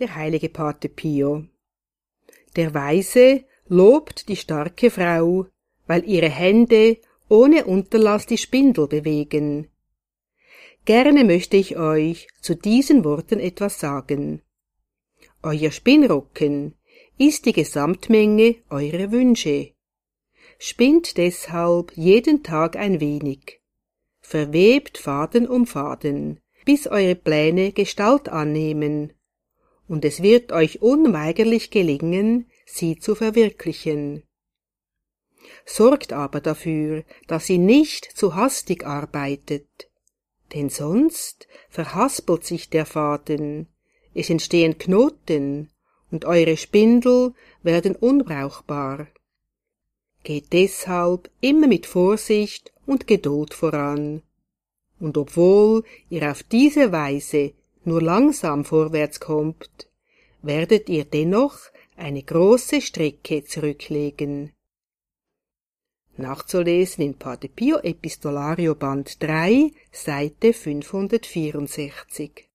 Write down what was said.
der heilige Pate Pio. Der Weise lobt die starke Frau, weil ihre Hände ohne Unterlass die Spindel bewegen. Gerne möchte ich euch zu diesen Worten etwas sagen. Euer Spinnrocken ist die Gesamtmenge eurer Wünsche. Spinnt deshalb jeden Tag ein wenig. Verwebt Faden um Faden, bis eure Pläne Gestalt annehmen. Und es wird euch unweigerlich gelingen, sie zu verwirklichen. Sorgt aber dafür, dass sie nicht zu hastig arbeitet, denn sonst verhaspelt sich der Faden, es entstehen Knoten, und eure Spindel werden unbrauchbar. Geht deshalb immer mit Vorsicht und Geduld voran. Und obwohl ihr auf diese Weise nur langsam vorwärts kommt, werdet ihr dennoch eine große Strecke zurücklegen. Nachzulesen in Pater Pio Epistolario Band 3, Seite 564.